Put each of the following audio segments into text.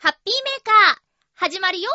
ハッピーメーカー、始まるよ。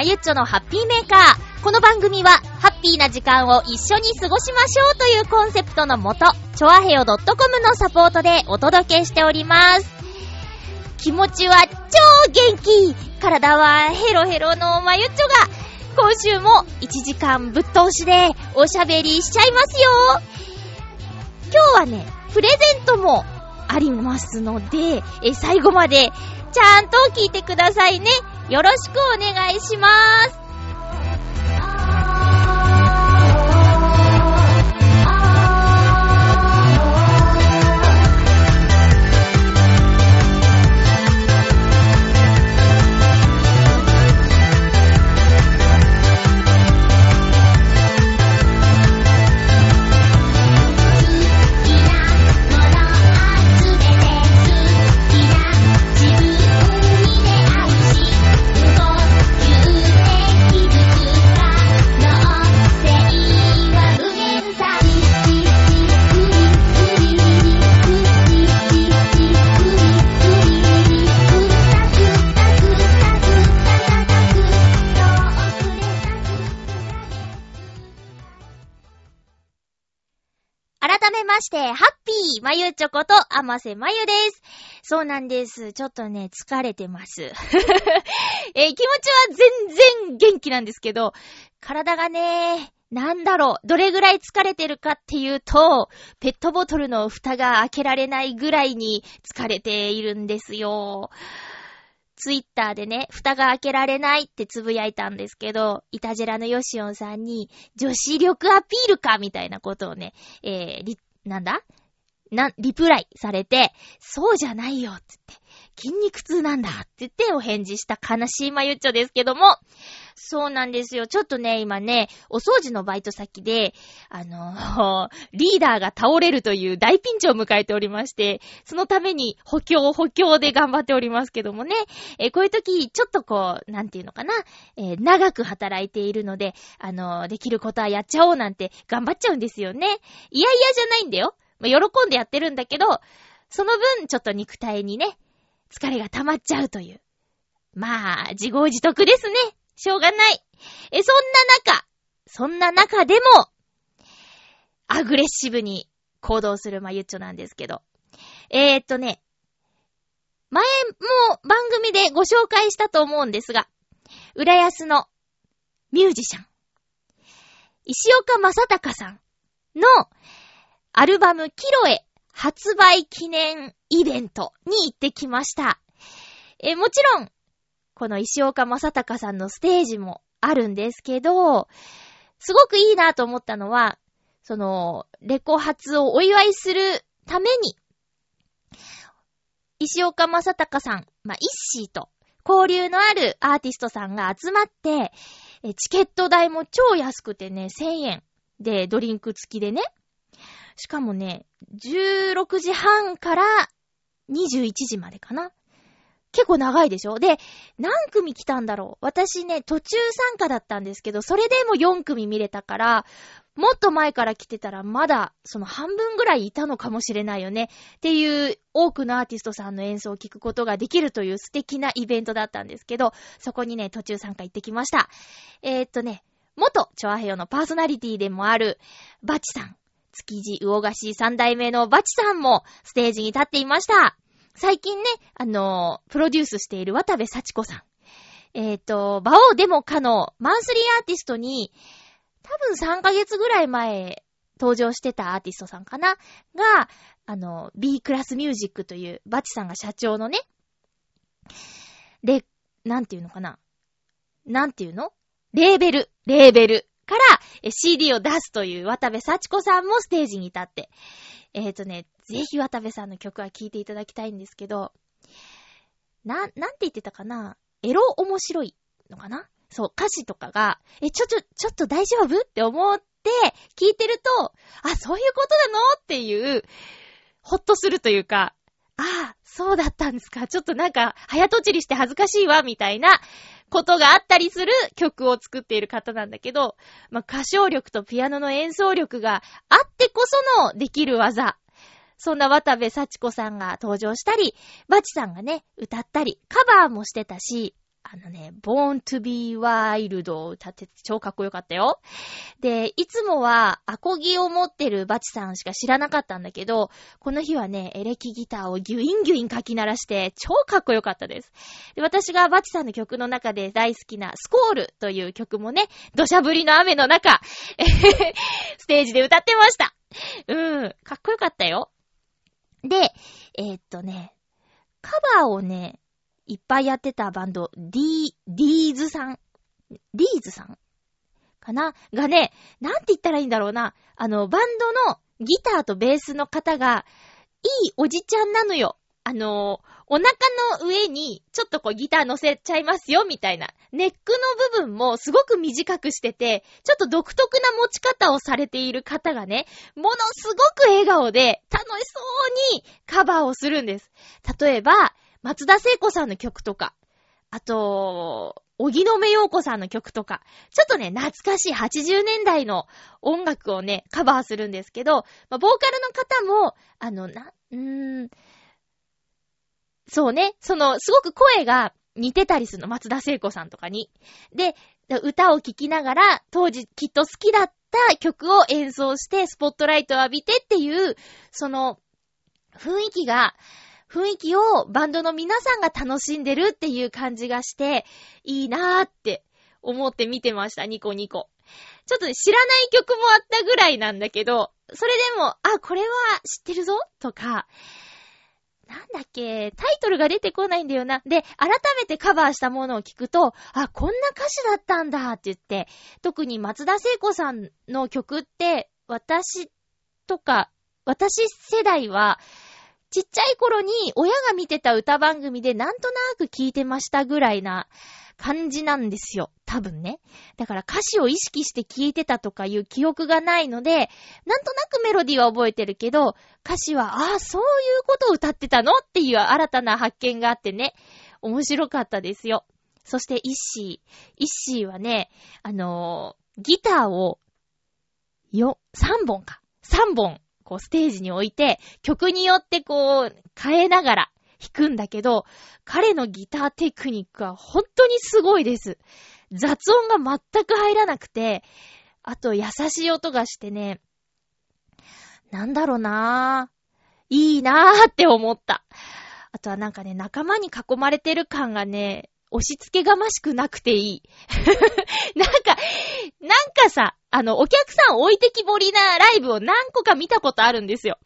まゆっちょのハッピーメーカー。この番組は、ハッピーな時間を一緒に過ごしましょうというコンセプトのもと、ちょあへよ .com のサポートでお届けしております。気持ちは超元気体はヘロヘロのまゆっちょが、今週も1時間ぶっ通しでおしゃべりしちゃいますよ今日はね、プレゼントもありますので、え最後までちゃんと聞いてくださいね。よろしくお願いします。して、ハッピーまゆちょこと、あませまゆです。そうなんです。ちょっとね、疲れてます。えー気持ちは全然元気なんですけど、体がね、なんだろう、どれぐらい疲れてるかっていうと、ペットボトルの蓋が開けられないぐらいに疲れているんですよ。ツイッターでね、蓋が開けられないってつぶやいたんですけど、イタジェラのヨシオンさんに、女子力アピールかみたいなことをね、えー、リ、なんだ？な、リプライされて、そうじゃないよ、つって。筋肉痛なんだって言ってお返事した悲しいまゆっちょですけども、そうなんですよ。ちょっとね、今ね、お掃除のバイト先で、あの リーダーが倒れるという大ピンチを迎えておりまして、そのために補強補強で頑張っておりますけどもね、えーこういう時、ちょっとこう、なんていうのかな、えー長く働いているので、あのできることはやっちゃおうなんて頑張っちゃうんですよね。いやいやじゃないんだよ。喜んでやってるんだけど、その分、ちょっと肉体にね、疲れが溜まっちゃうという。まあ、自業自得ですね。しょうがない。え、そんな中、そんな中でも、アグレッシブに行動するまゆっちょなんですけど。えー、っとね、前も番組でご紹介したと思うんですが、浦安のミュージシャン、石岡正隆さんのアルバムキロエ発売記念イベントに行ってきました。え、もちろん、この石岡正隆さんのステージもあるんですけど、すごくいいなと思ったのは、その、レコ発をお祝いするために、石岡正隆さん、まあ、イッシーと交流のあるアーティストさんが集まって、チケット代も超安くてね、1000円でドリンク付きでね。しかもね、16時半から21時までかな。結構長いでしょ？で、何組来たんだろう？私ね、途中参加だったんですけど、それでも4組見れたから、もっと前から来てたらまだその半分ぐらいいたのかもしれないよね。っていう多くのアーティストさんの演奏を聴くことができるという素敵なイベントだったんですけど、そこにね、途中参加行ってきました。えー、っとね、元チョアヘヨのパーソナリティでもあるバチさん。築地魚菓子三代目のバチさんもステージに立っていました。最近ね、あのプロデュースしている渡部幸子さん。えっ、と、バオデモカのマンスリーアーティストに、多分3ヶ月ぐらい前登場してたアーティストさんかな？が、あの、B クラスミュージックという、バチさんが社長のね、で、なんていうのかな？なんていうの？レーベル、レーベルから CD を出すという渡部幸子さんもステージに立って、えっ、ー、とね、ぜひ渡部さんの曲は聴いていただきたいんですけど、な、なんて言ってたかな？エロ面白いのかな？そう、歌詞とかが、え、ちょ、ちょ、ちょっと大丈夫？って思って聞いてると、あ、そういうことなの？っていう、ほっとするというか、ああ、そうだったんですか。ちょっとなんか、早とちりして恥ずかしいわ、みたいなことがあったりする曲を作っている方なんだけど、まあ、歌唱力とピアノの演奏力があってこそのできる技。そんな渡部幸子さんが登場したり、バチさんがね、歌ったり、カバーもしてたし、あのね、Born to be Wild を歌ってて超かっこよかったよ。で、いつもはアコギを持ってるバチさんしか知らなかったんだけど、この日はね、エレキギターをギュインギュイン書き鳴らして超かっこよかったです。で私がバチさんの曲の中で大好きなスコールという曲もね、土砂降りの雨の中、ステージで歌ってました。うん、かっこよかったよ。で、えー、っとね、カバーをね、いっぱいやってたバンド、D、ディーズさん。ディーズさん？かな？がね、なんて言ったらいいんだろうな。あの、バンドのギターとベースの方が、いいおじちゃんなのよ。あの、お腹の上にちょっとこうギター乗せちゃいますよみたいな。ネックの部分もすごく短くしてて、ちょっと独特な持ち方をされている方がね、ものすごく笑顔で楽しそうにカバーをするんです。例えば、松田聖子さんの曲とか、あと、荻野目洋子さんの曲とか、ちょっとね、懐かしい80年代の音楽をね、カバーするんですけど、まあ、ボーカルの方も、あの、な、うーん、そうね、その、すごく声が似てたりするの、松田聖子さんとかに。で、歌を聴きながら、当時きっと好きだった曲を演奏して、スポットライトを浴びてっていう、その、雰囲気が、雰囲気をバンドの皆さんが楽しんでるっていう感じがして、いいなーって思って見てました、ニコニコ。ちょっとね、知らない曲もあったぐらいなんだけど、それでも、あ、これは知ってるぞとか、なんだっけ、タイトルが出てこないんだよな。で、改めてカバーしたものを聞くと、あ、こんな歌詞だったんだって言って、特に松田聖子さんの曲って、私とか、私世代は、ちっちゃい頃に親が見てた歌番組でなんとなく聞いてましたぐらいな感じなんですよ。多分ね。だから歌詞を意識して聞いてたとかいう記憶がないので、なんとなくメロディーは覚えてるけど、歌詞は、ああ、そういうことを歌ってたのっていう新たな発見があってね、面白かったですよ。そして、イッシー。イッシーはね、あのー、ギターを、よ、3本か。3本こうステージに置いて、曲によってこう変えながら弾くんだけど、彼のギターテクニックは本当にすごいです。雑音が全く入らなくて、あと優しい音がしてね、なんだろうなぁ。いいなぁって思った。あとはなんかね、仲間に囲まれてる感がね、押し付けがましくなくていい。なんか、なんかさ、あの、お客さん置いてきぼりなライブを何個か見たことあるんですよ。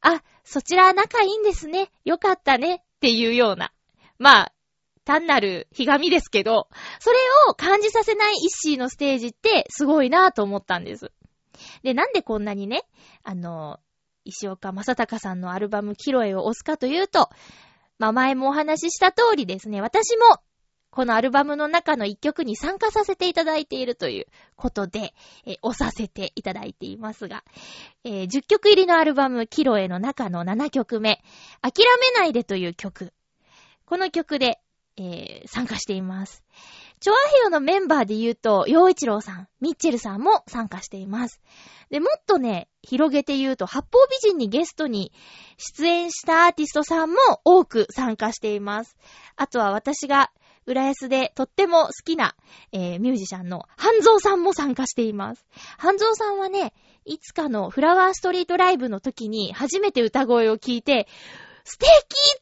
あ、そちら仲いいんですね。よかったね。っていうような。まあ、単なるひがみですけど、それを感じさせないイッシーのステージってすごいなぁと思ったんです。で、なんでこんなにね、あの、石岡正隆さんのアルバムキロエを押すかというと、まあ前もお話しした通りですね、私もこのアルバムの中の一曲に参加させていただいているということで、えー、押させていただいていますが、えー、10曲入りのアルバム、キロエの中の7曲目、諦めないでという曲。この曲で、えー、参加しています。チョアヘヨのメンバーで言うと、洋一郎さん、ミッチェルさんも参加しています。で、もっとね、広げて言うと、八方美人にゲストに出演したアーティストさんも多く参加しています。あとは私が浦安でとっても好きな、えー、ミュージシャンの半蔵さんも参加しています。半蔵さんはね、いつかのフラワーストリートライブの時に初めて歌声を聞いて、素敵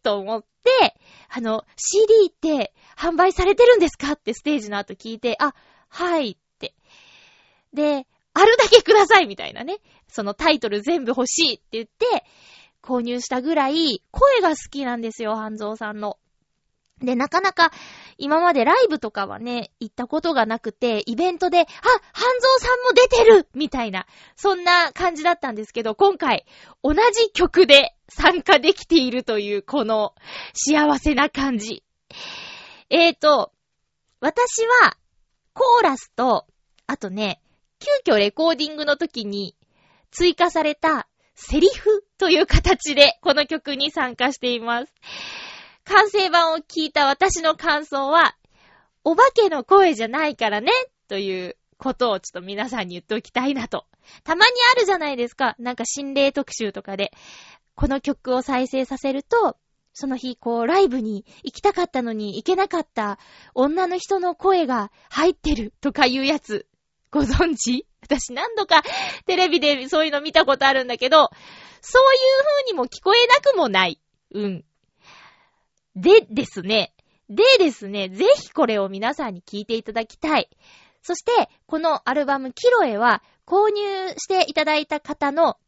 と思って、あの、CD って販売されてるんですかってステージの後聞いて、あ、はいって。で、あるだけくださいみたいなね。そのタイトル全部欲しいって言って、購入したぐらい、声が好きなんですよ、半蔵さんの。で、なかなか、今までライブとかはね、行ったことがなくて、イベントで、あ、半蔵さんも出てるみたいな、そんな感じだったんですけど、今回、同じ曲で参加できているという、この、幸せな感じ。えーと、私は、コーラスと、あとね、急遽レコーディングの時に追加されたセリフという形でこの曲に参加しています。完成版を聞いた私の感想は、お化けの声じゃないからね、ということをちょっと皆さんに言っておきたいなと。たまにあるじゃないですか。なんか心霊特集とかで。この曲を再生させると、その日、こう、ライブに行きたかったのに行けなかった女の人の声が入ってるとかいうやつ、ご存知？私何度かテレビでそういうの見たことあるんだけど、そういう風にも聞こえなくもない。うん。でですね。でですね、ぜひこれを皆さんに聞いていただきたい。そして、このアルバムキロエは購入していただいた方の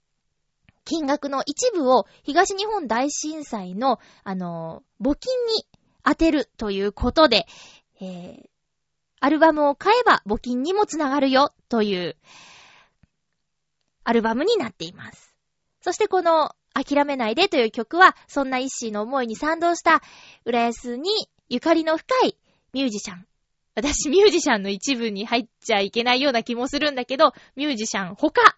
金額の一部を東日本大震災の、あの、募金に当てるということで、えー、アルバムを買えば募金にもつながるよという、アルバムになっています。そしてこの諦めないでという曲は、そんな一心の思いに賛同した、浦安にゆかりの深いミュージシャン。私ミュージシャンの一部に入っちゃいけないような気もするんだけど、ミュージシャン他が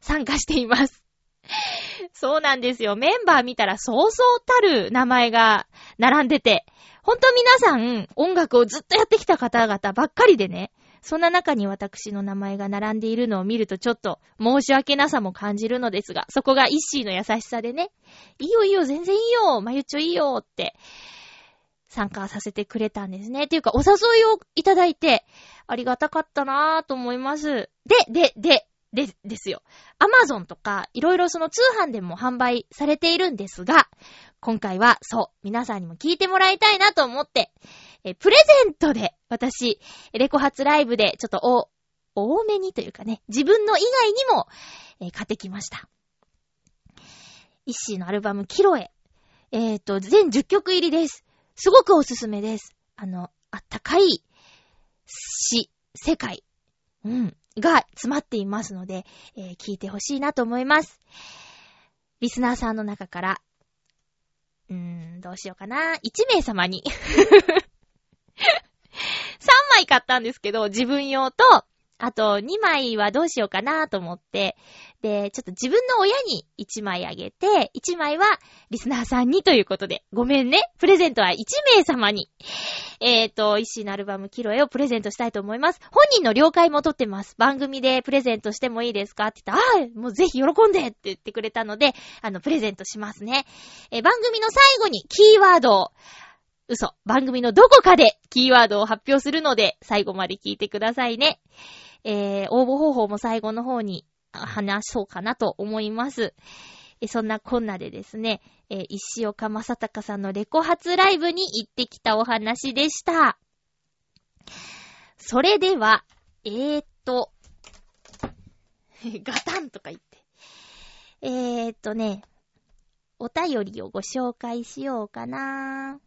参加しています。そうなんですよ。メンバー見たらそうそうたる名前が並んでて、ほんと皆さん音楽をずっとやってきた方々ばっかりでね、そんな中に私の名前が並んでいるのを見るとちょっと申し訳なさも感じるのですが、そこが一ッシーの優しさでね、いいよいいよ、全然いいよ、まゆちょいいよって参加させてくれたんですね。っていうか、お誘いをいただいて、ありがたかったなぁと思います。で、で、で、で、ですよ。アマゾンとか、いろいろその通販でも販売されているんですが、今回は、そう、皆さんにも聞いてもらいたいなと思って、え、プレゼントで、私、レコ発ライブで、ちょっとお、多めにというかね、自分の以外にも、え、買ってきました。イッシーのアルバム、キロエ。えっ、ー、と、全10曲入りです。すごくおすすめです。あの、あったかい、詩、世界。うん。が詰まっていますので、えー、聞いてほしいなと思います。リスナーさんの中から、うーん、どうしようかな。1名様に 3枚買ったんですけど、自分用と、あと2枚はどうしようかなと思って、で、ちょっと自分の親に1枚あげて、1枚はリスナーさんにということで、ごめんね。プレゼントは1名様に、えっ、ー、と、石のアルバムキロエをプレゼントしたいと思います。本人の了解も取ってます。番組でプレゼントしてもいいですか？って言ったら、ああ、もうぜひ喜んでって言ってくれたので、あの、プレゼントしますね。えー、番組の最後にキーワードを、嘘。番組のどこかでキーワードを発表するので、最後まで聞いてくださいね。えー、応募方法も最後の方に話そうかなと思います。えそんなこんなでですね、えー、石岡正隆さんのレコ発ライブに行ってきたお話でした。それでは、えーと、ガタンとか言って。えーとね、お便りをご紹介しようかな。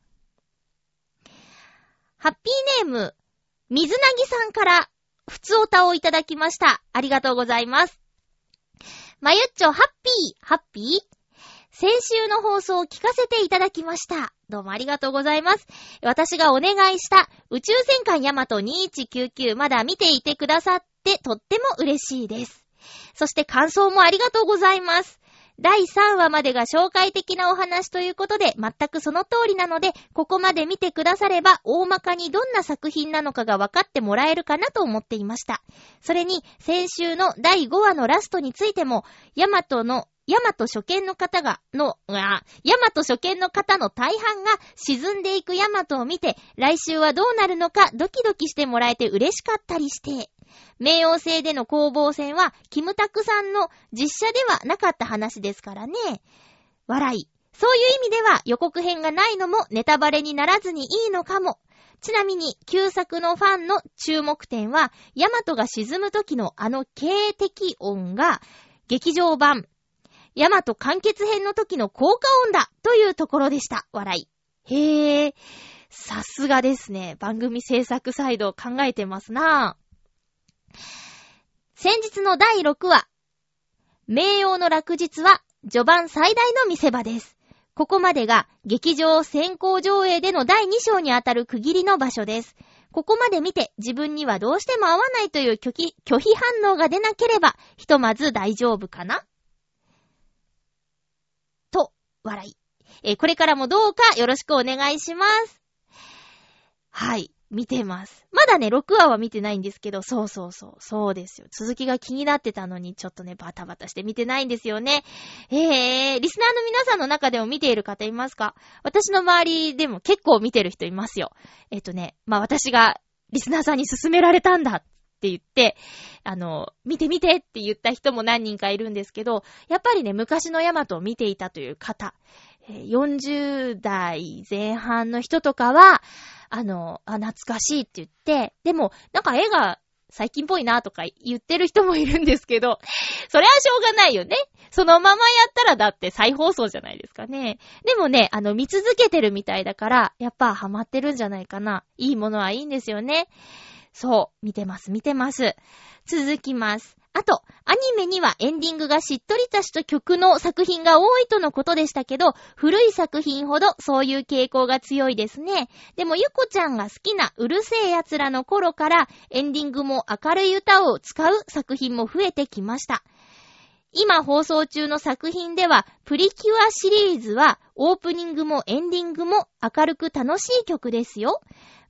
ハッピーネーム、水なぎさんから、ふつおたをいただきました。ありがとうございます。まゆっちょ、ハッピー、ハッピー？先週の放送を聞かせていただきました。どうもありがとうございます。私がお願いした宇宙戦艦ヤマト2199まだ見ていてくださってとっても嬉しいです。そして感想もありがとうございます。第3話までが紹介的なお話ということで、全くその通りなので、ここまで見てくだされば、大まかにどんな作品なのかが分かってもらえるかなと思っていました。それに、先週の第5話のラストについても、ヤマトのヤマト初見の方が、の、あ、ヤマト初見の方の大半が沈んでいくヤマトを見て、来週はどうなるのかドキドキしてもらえて嬉しかったりして、冥王星での攻防戦は、キムタクさんの実写ではなかった話ですからね。笑い。そういう意味では予告編がないのもネタバレにならずにいいのかも。ちなみに、旧作のファンの注目点は、ヤマトが沈む時のあの警笛音が、劇場版、ヤマト完結編の時の効果音だというところでした。笑い。へえ、さすがですね。番組制作サイド考えてますなぁ先日の第6話、名誉の落日は序盤最大の見せ場です。ここまでが劇場先行上映での第2章にあたる区切りの場所です。ここまで見て自分にはどうしても合わないという拒否拒否反応が出なければ、ひとまず大丈夫かな？と、笑い。えこれからもどうかよろしくお願いします。はい。見てます。まだね、6話は見てないんですけど、そうそうそう、そうですよ。続きが気になってたのに、ちょっとね、バタバタして見てないんですよね。えー、リスナーの皆さんの中でも見ている方いますか？私の周りでも結構見てる人いますよ。えっ、とね、まあ私がリスナーさんに勧められたんだって言って、あの、見て見てって言った人も何人かいるんですけど、やっぱりね、昔のヤマトを見ていたという方、40代前半の人とかは、あの、あ、懐かしいって言って、でも、なんか絵が最近っぽいなとか言ってる人もいるんですけど、それはしょうがないよね。そのままやったらだって再放送じゃないですかね。でもね、あの、見続けてるみたいだから、やっぱハマってるんじゃないかな。いいものはいいんですよね。そう、見てます、見てます。続きます。あと、アニメにはエンディングがしっとりとした曲の作品が多いとのことでしたけど、古い作品ほどそういう傾向が強いですね。でもゆこちゃんが好きなうるせえ奴らの頃からエンディングも明るい歌を使う作品も増えてきました。今放送中の作品では、プリキュアシリーズはオープニングもエンディングも明るく楽しい曲ですよ。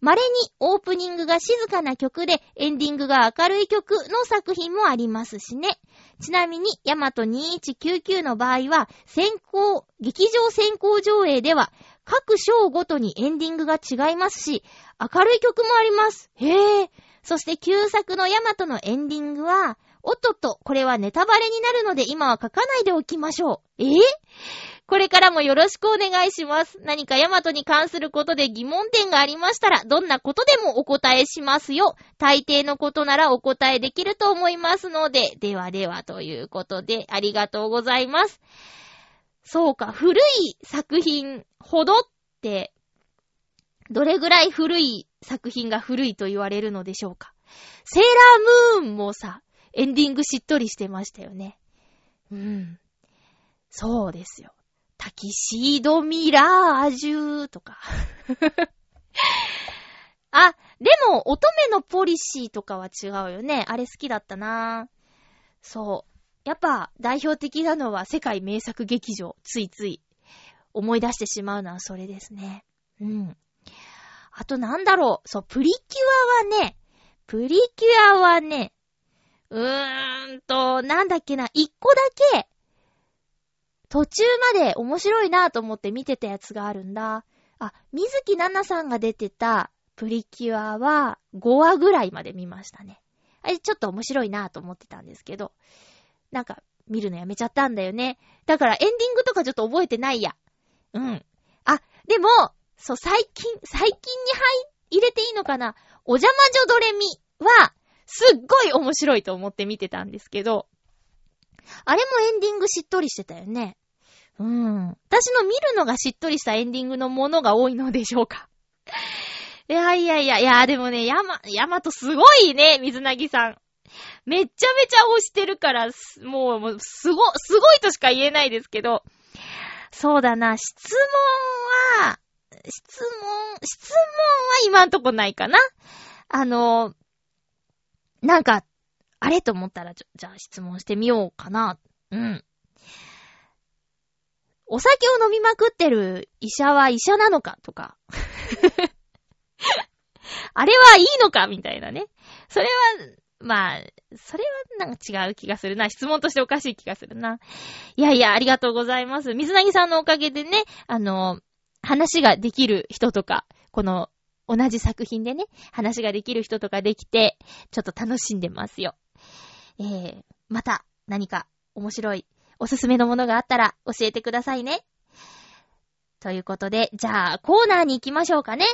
稀にオープニングが静かな曲でエンディングが明るい曲の作品もありますしね。ちなみに、ヤマト2199の場合は、先行、劇場先行上映では、各章ごとにエンディングが違いますし、明るい曲もあります。へえ。そして旧作のヤマトのエンディングは、おっとっと、これはネタバレになるので今は書かないでおきましょう。えぇ、これからもよろしくお願いします。何かヤマトに関することで疑問点がありましたら、どんなことでもお答えしますよ。大抵のことならお答えできると思いますので、ではではということで、ありがとうございます。そうか、古い作品ほどって、どれぐらい古い作品が古いと言われるのでしょうか。セーラームーンもさ、エンディングしっとりしてましたよね。うん。そうですよ。タキシードミラージュとか。あ、でも、乙女のポリシーとかは違うよね。あれ好きだったなそう。やっぱ、代表的なのは世界名作劇場。ついつい思い出してしまうのはそれですね。うん。あとなんだろう。そう、プリキュアはね、プリキュアはね、うーんと、なんだっけな、一個だけ、途中まで面白いなと思って見てたやつがあるんだ。あ、水木奈々さんが出てたプリキュアは5話ぐらいまで見ましたね。あれちょっと面白いなと思ってたんですけど、なんか見るのやめちゃったんだよね。だからエンディングとかちょっと覚えてないや。うん。あ、でも、そう、最近、最近に入、入れていいのかなお邪魔女ドレミは、すっごい面白いと思って見てたんですけど、あれもエンディングしっとりしてたよね。うん。私の見るのがしっとりしたエンディングのものが多いのでしょうか。いやいやいや、いや、でもね、ヤマ、ヤマトすごいね、水なぎさん。めっちゃめちゃ推してるから、もう、もう、すご、すごいとしか言えないですけど。そうだな、質問は、質問、質問は今んとこないかな。あの、なんか、あれと思ったら、じゃあ質問してみようかな。うん。お酒を飲みまくってる医者は医者なのかとか。あれはいいのかみたいなね。それは、まあ、それはなんか違う気がするな。質問としておかしい気がするな。いやいや、ありがとうございます。水なぎさんのおかげでね、あの、話ができる人とか、この同じ作品でね、話ができる人とかできて、ちょっと楽しんでますよ。えー、また何か面白いおすすめのものがあったら教えてくださいね。ということで、じゃあコーナーに行きましょうかね。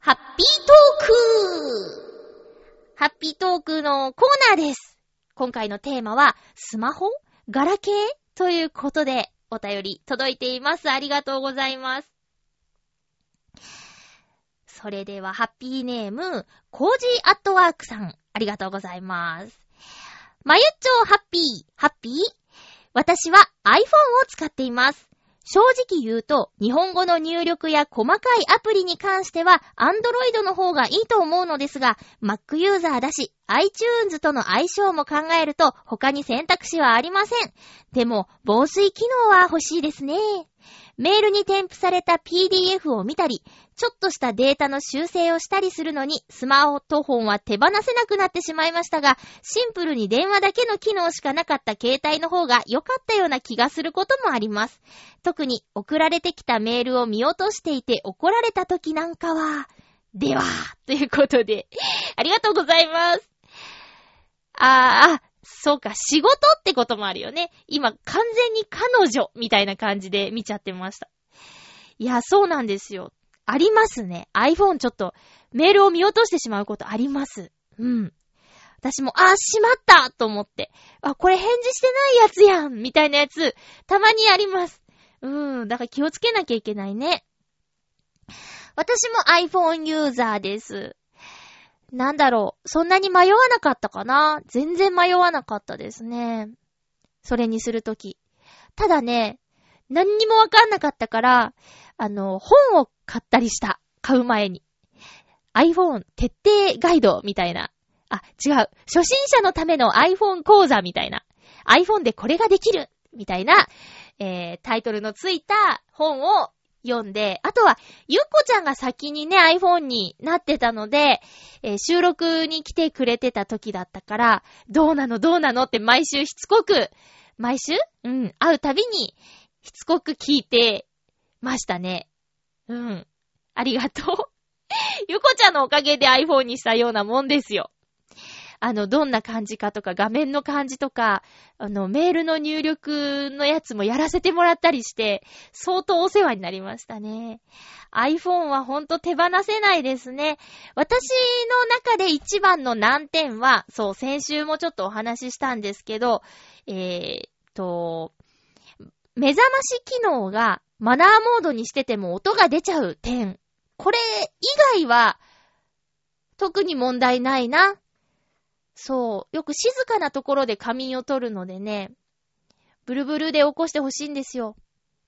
ハッピートークハッピートークのコーナーです。今回のテーマは、スマホ？ガラケー？ということで、お便り届いています。ありがとうございます。それでは、ハッピーネーム、コージーアットワークさん、ありがとうございます。まゆっちょハッピー、ハッピー？私は iPhone を使っています。正直言うと、日本語の入力や細かいアプリに関しては、Android の方がいいと思うのですが、Mac ユーザーだし、iTunes との相性も考えると、他に選択肢はありません。でも、防水機能は欲しいですね。メールに添付された PDF を見たり、ちょっとしたデータの修正をしたりするのに、スマートフォンは手放せなくなってしまいましたが、シンプルに電話だけの機能しかなかった携帯の方が良かったような気がすることもあります。特に送られてきたメールを見落としていて怒られた時なんかは、では、ということで、ありがとうございます。あー、あ、そうか、仕事ってこともあるよね。今、完全に彼女みたいな感じで見ちゃってました。いや、そうなんですよ。ありますね。iPhone ちょっと、メールを見落としてしまうことあります。うん。私も、あ、しまったと思って。あ、これ返事してないやつやんみたいなやつ、たまにあります。うん。だから気をつけなきゃいけないね。私も iPhone ユーザーです。なんだろう。そんなに迷わなかったかな全然迷わなかったですね。それにするとき。ただね、何にもわかんなかったから、あの、本を買ったりした。買う前に。iPhone 徹底ガイドみたいな。あ、違う。初心者のための iPhone 講座みたいな。iPhone でこれができるみたいな、えー、タイトルのついた本を読んで、あとは、ゆっこちゃんが先にね、iPhone になってたので、えー、収録に来てくれてた時だったから、どうなのどうなのって毎週しつこく、毎週？うん、会うたびに、しつこく聞いてましたね。うん。ありがとう。ゆこちゃんのおかげで iPhone にしたようなもんですよ。あの、どんな感じかとか、画面の感じとか、あの、メールの入力のやつもやらせてもらったりして、相当お世話になりましたね。iPhone はほんと手放せないですね。私の中で一番の難点は、そう、先週もちょっとお話ししたんですけど、えー、と、目覚まし機能がマナーモードにしてても音が出ちゃう点。これ以外は、特に問題ないな。そう。よく静かなところで仮眠を取るのでね、ブルブルで起こしてほしいんですよ。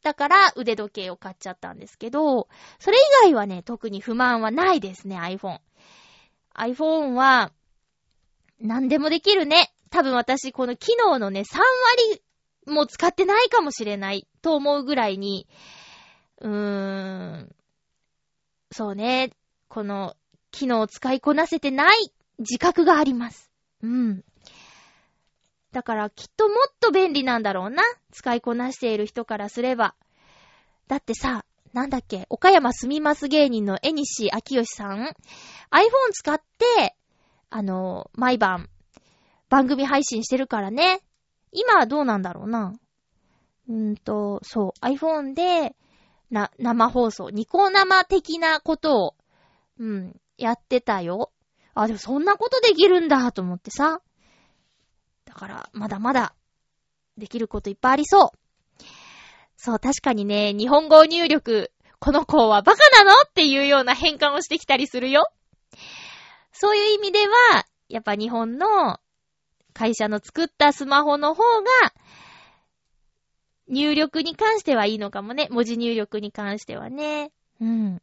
だから腕時計を買っちゃったんですけど、それ以外はね、特に不満はないですね、iPhone。iPhone は、何でもできるね。多分私、この機能のね、3割もう使ってないかもしれないと思うぐらいに、うーん、そうね、この機能を使いこなせてない自覚があります。うん。だからきっともっと便利なんだろうな。使いこなしている人からすれば。だってさ、なんだっけ、岡山住みます芸人の江西明義さん iPhone 使って、あの、毎晩、番組配信してるからね。今はどうなんだろうな。うんと、そう、iPhone で、な、生放送、ニコ生的なことを、うん、やってたよ。あ、でもそんなことできるんだと思ってさ。だから、まだまだ、できることいっぱいありそう。そう、確かにね、日本語入力、この子はバカなのっていうような変換をしてきたりするよ。そういう意味では、やっぱ日本の会社の作ったスマホの方が、入力に関してはいいのかもね。文字入力に関してはね。うん。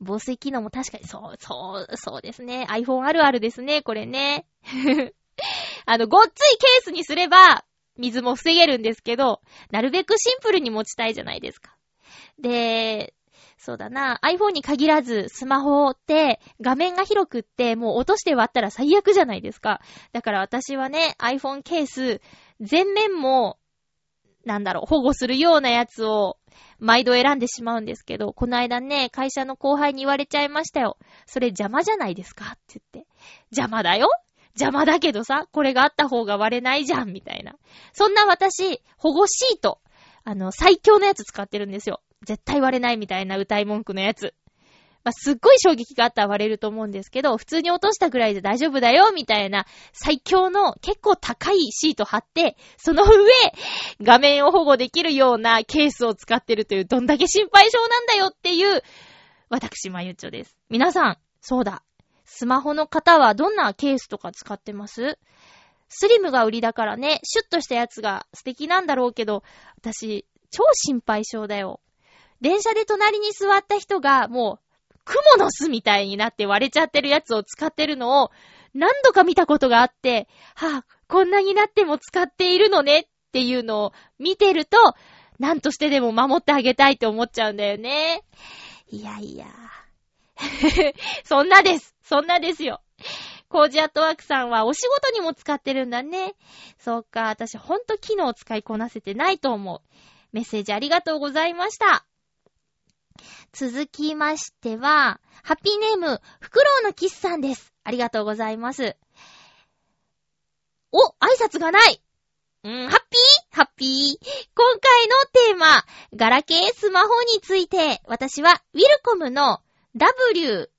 防水機能も確かに、そう、そう、そうですね。iPhone あるあるですね、これね。あの、ごっついケースにすれば、水も防げるんですけど、なるべくシンプルに持ちたいじゃないですか。で、そうだな、iPhone に限らず、スマホって画面が広くって、もう落として割ったら最悪じゃないですか。だから私はね、iPhone ケース、全面も、なんだろう、保護するようなやつを毎度選んでしまうんですけど、この間ね、会社の後輩に言われちゃいましたよ。それ邪魔じゃないですか？って言って。邪魔だよ？邪魔だけどさ、これがあった方が割れないじゃんみたいな。そんな私、保護シート、あの、最強のやつ使ってるんですよ。絶対割れないみたいな歌い文句のやつ。まあ、すっごい衝撃があったら割れると思うんですけど、普通に落としたぐらいで大丈夫だよ、みたいな最強の結構高いシート貼って、その上、画面を保護できるようなケースを使ってるという、どんだけ心配性なんだよっていう、私、まゆっちょです。皆さん、そうだ。スマホの方はどんなケースとか使ってます？スリムが売りだからね、シュッとしたやつが素敵なんだろうけど、私、超心配性だよ。電車で隣に座った人が、もう、クモの巣みたいになって割れちゃってるやつを使ってるのを、何度か見たことがあって、はぁ、こんなになっても使っているのねっていうのを見てると、何としてでも守ってあげたいって思っちゃうんだよね。いやいや。そんなです。そんなですよ。コージアットワークさんはお仕事にも使ってるんだね。そうか、私ほんと機能を使いこなせてないと思う。メッセージありがとうございました。続きましては、ハッピーネーム、フクロウのキスさんです。ありがとうございます。お、挨拶がないうん、ハッピー？ハッピー今回のテーマ、ガラケースマホについて、私は、ウィルコムの W03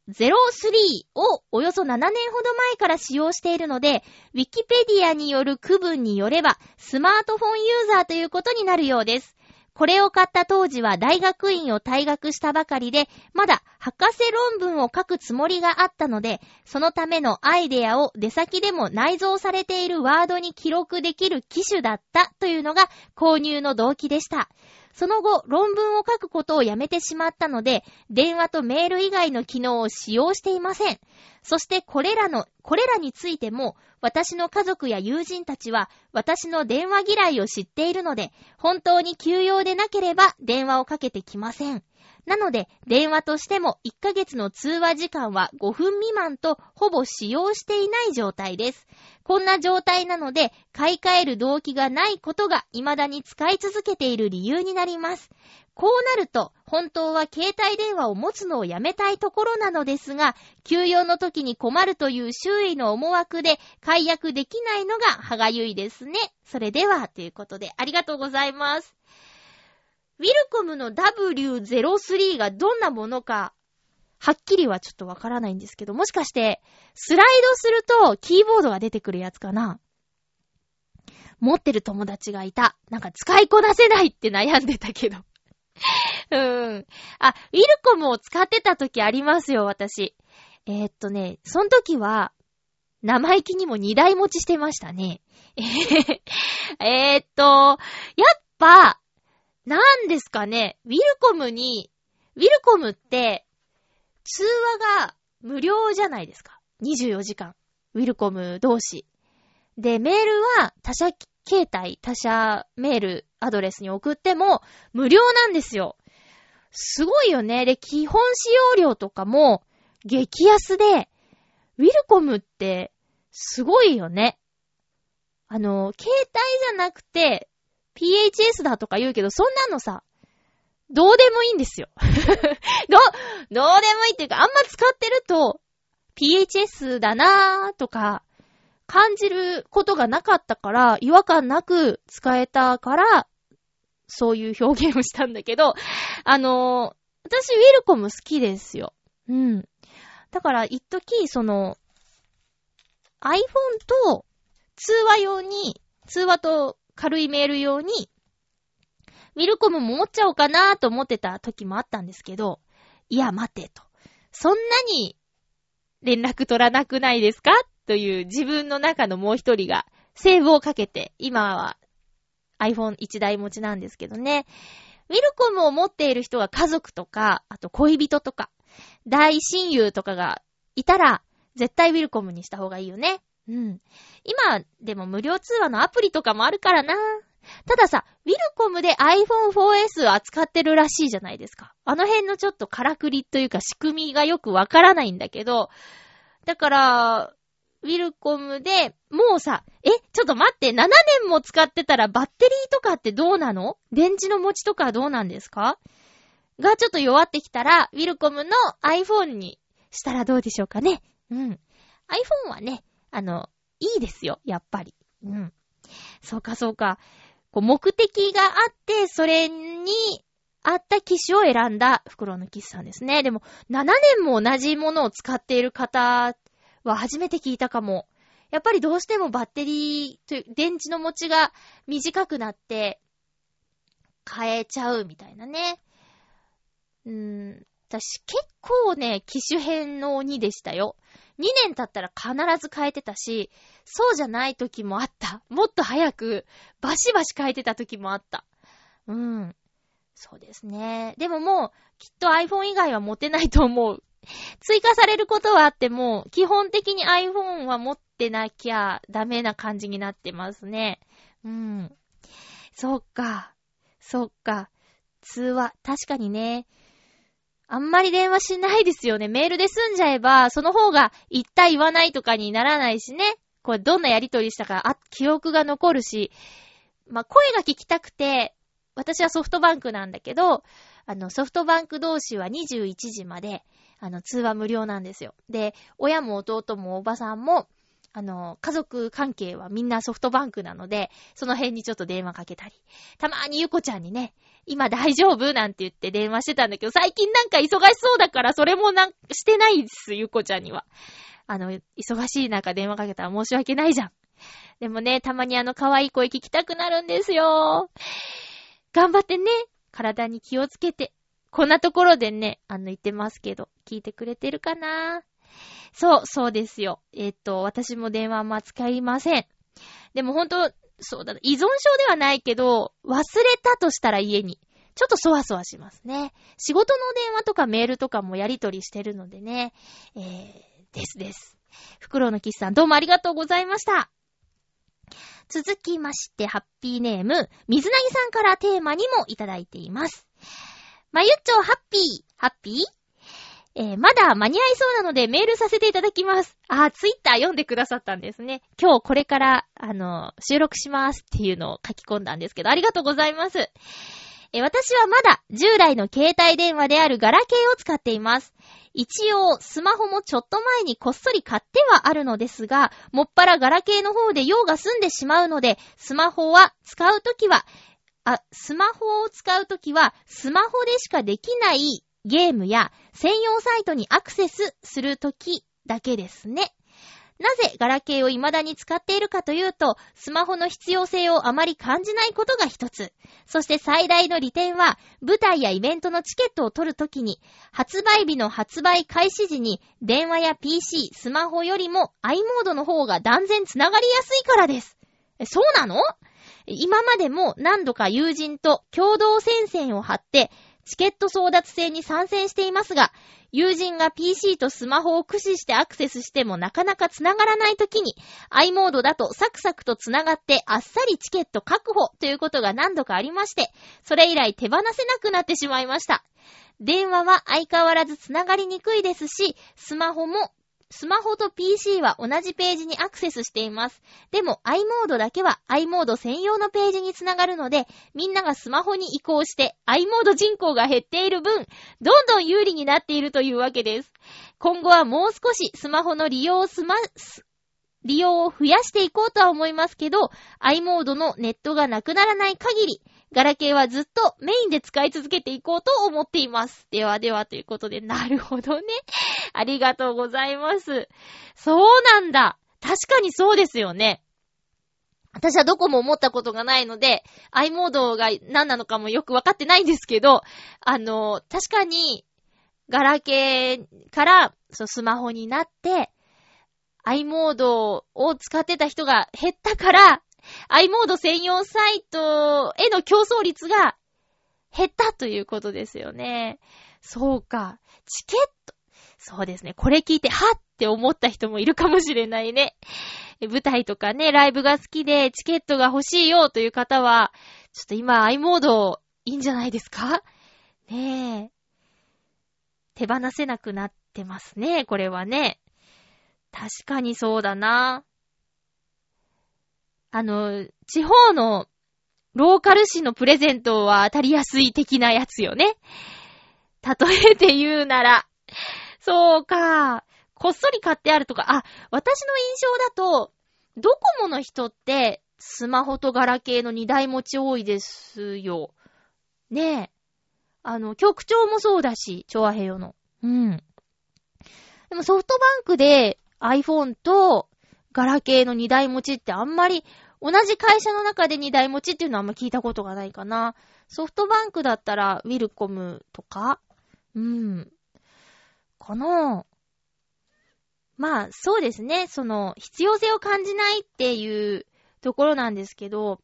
をおよそ7年ほど前から使用しているので、ウィキペディアによる区分によれば、スマートフォンユーザーということになるようです。これを買った当時は大学院を退学したばかりで、まだ博士論文を書くつもりがあったので、そのためのアイデアを出先でも内蔵されているワードに記録できる機種だったというのが購入の動機でした。その後、論文を書くことをやめてしまったので、電話とメール以外の機能を使用していません。そしてこれらの、これらについても、私の家族や友人たちは、私の電話嫌いを知っているので、本当に急用でなければ電話をかけてきません。なので、電話としても1ヶ月の通話時間は5分未満とほぼ使用していない状態です。こんな状態なので、買い替える動機がないことが未だに使い続けている理由になります。こうなると、本当は携帯電話を持つのをやめたいところなのですが、休養の時に困るという周囲の思惑で解約できないのが歯がゆいですね。それでは、ということで、ありがとうございます。ウィルコムの W03 がどんなものか、はっきりはちょっとわからないんですけど、もしかして、スライドするとキーボードが出てくるやつかな持ってる友達がいた。なんか使いこなせないって悩んでたけど。うん。あ、ウィルコムを使ってた時ありますよ、私。えー、っとね、その時は、生意気にも二台持ちしてましたね。えーっと、やっぱ、なんですかね、ウィルコムに、ウィルコムって、通話が無料じゃないですか。24時間。ウィルコム同士。で、メールは他社携帯、他社メールアドレスに送っても無料なんですよ。すごいよね。で、基本使用料とかも激安で、ウィルコムってすごいよね。あの、携帯じゃなくて、PHS だとか言うけど、そんなのさ、どうでもいいんですよ。ど、どうでもいいっていうか、あんま使ってると、PHS だなーとか、感じることがなかったから、違和感なく使えたから、そういう表現をしたんだけど、あのー、私、ウィルコム好きですよ。うん。だから、一時、その、iPhone と通話用に、通話と軽いメール用に、ウィルコムも持っちゃおうかなと思ってた時もあったんですけど、いや、待てと。そんなに連絡取らなくないですか？という自分の中のもう一人がセーブをかけて、今は iPhone1 台持ちなんですけどね。ウィルコムを持っている人が家族とか、あと恋人とか、大親友とかがいたら、絶対ウィルコムにした方がいいよね。うん。今、でも無料通話のアプリとかもあるからな。たださ、ウィルコムで iPhone 4S 扱ってるらしいじゃないですか。あの辺のちょっとからくりというか仕組みがよくわからないんだけど、だから、ウィルコムで、もうさ、え、ちょっと待って、7年も使ってたらバッテリーとかってどうなの？電池の持ちとかどうなんですか？がちょっと弱ってきたら、ウィルコムの iPhone にしたらどうでしょうかね？うん。iPhone はね、あの、いいですよ、やっぱり。うん。そうか、そうか。こう、目的があって、それに合った機種を選んだ袋のキスさんですね。でも、7年も同じものを使っている方は初めて聞いたかも。やっぱりどうしてもバッテリーという、電池の持ちが短くなって、変えちゃうみたいなね。うーん、私結構ね、機種変の鬼でしたよ。2年経ったら必ず変えてたし、そうじゃない時もあった。もっと早く、バシバシ変えてた時もあった。うん。そうですね。でももう、きっと iPhone 以外は持てないと思う。追加されることはあっても、基本的に iPhone は持ってなきゃダメな感じになってますね。うん。そっか。そっか。通話。確かにね。あんまり電話しないですよね。メールで済んじゃえば、その方が言った言わないとかにならないしね。これどんなやりとりしたか、あ、記憶が残るし。まあ、声が聞きたくて、私はソフトバンクなんだけど、あの、ソフトバンク同士は21時まで、あの、通話無料なんですよ。で、親も弟もおばさんも、あの、家族関係はみんなソフトバンクなので、その辺にちょっと電話かけたり。たまーにゆこちゃんにね、今大丈夫？なんて言って電話してたんだけど、最近なんか忙しそうだからそれもなん、してないです、ゆこちゃんには。あの、忙しい中電話かけたら申し訳ないじゃん。でもね、たまにあの可愛い声聞きたくなるんですよ。頑張ってね、体に気をつけて。こんなところでね、あの言ってますけど、聞いてくれてるかな？そう、そうですよ。えっ、と、私も電話あんま使いません。でもほんと、そうだ、依存症ではないけど、忘れたとしたら家に。ちょっとそわそわしますね。仕事の電話とかメールとかもやりとりしてるのでね。えー、ですです。フクロウのキスさんどうもありがとうございました。続きまして、ハッピーネーム、水なぎさんからテーマにもいただいています。まゆっちょハッピー、ハッピー？えー、まだ間に合いそうなのでメールさせていただきます。あー、ツイッター読んでくださったんですね。今日これから、あの、収録しますっていうのを書き込んだんですけど、ありがとうございます。えー、私はまだ従来の携帯電話であるガラケーを使っています。一応、スマホもちょっと前にこっそり買ってはあるのですが、もっぱらガラケーの方で用が済んでしまうので、スマホは使うときは、あ、スマホを使うときは、スマホでしかできないゲームや専用サイトにアクセスするときだけですね。なぜガラケーを未だに使っているかというと、スマホの必要性をあまり感じないことが一つ。そして最大の利点は、舞台やイベントのチケットを取るときに、発売日の発売開始時に、電話や PC、スマホよりも i モードの方が断然つながりやすいからです。えそうなの？今までも何度か友人と共同戦線を張って、チケット争奪戦に参戦していますが、友人が PC とスマホを駆使してアクセスしてもなかなか繋がらない時に、i モードだとサクサクと繋がってあっさりチケット確保ということが何度かありまして、それ以来手放せなくなってしまいました。電話は相変わらず繋がりにくいですし、スマホもスマホと PC は同じページにアクセスしています。でも i モードだけは i モード専用のページにつながるので、みんながスマホに移行して i モード人口が減っている分、どんどん有利になっているというわけです。今後はもう少しスマホの利用をすま、利用を増やしていこうとは思いますけど、i モードのネットがなくならない限り、ガラケーはずっとメインで使い続けていこうと思っています。ではではということで、なるほどね。ありがとうございます。そうなんだ。確かにそうですよね。私はどこも思ったことがないので、i モードが何なのかもよくわかってないんですけど、あの、確かに、ガラケーから、そう、スマホになって、i モードを使ってた人が減ったから、i モード専用サイトへの競争率が減ったということですよね。そうか。チケット。そうですね。これ聞いて、はって思った人もいるかもしれないね。舞台とかね、ライブが好きでチケットが欲しいよという方は、ちょっと今 i モードいいんじゃないですか？ねえ。手放せなくなってますね、これはね。確かにそうだな。あの、地方のローカル市のプレゼントは当たりやすい的なやつよね。例えて言うなら。そうか。こっそり買ってあるとか、あ、私の印象だと、ドコモの人って、スマホとガラケーの二台持ち多いですよ。ねえ。あの、局長もそうだし、調和平洋の。うん。でもソフトバンクで iPhone とガラケーの二台持ちってあんまり、同じ会社の中で二台持ちっていうのはあんま聞いたことがないかな。ソフトバンクだったら、ウィルコムとか？うん。かなまあ、そうですね。その、必要性を感じないっていうところなんですけど、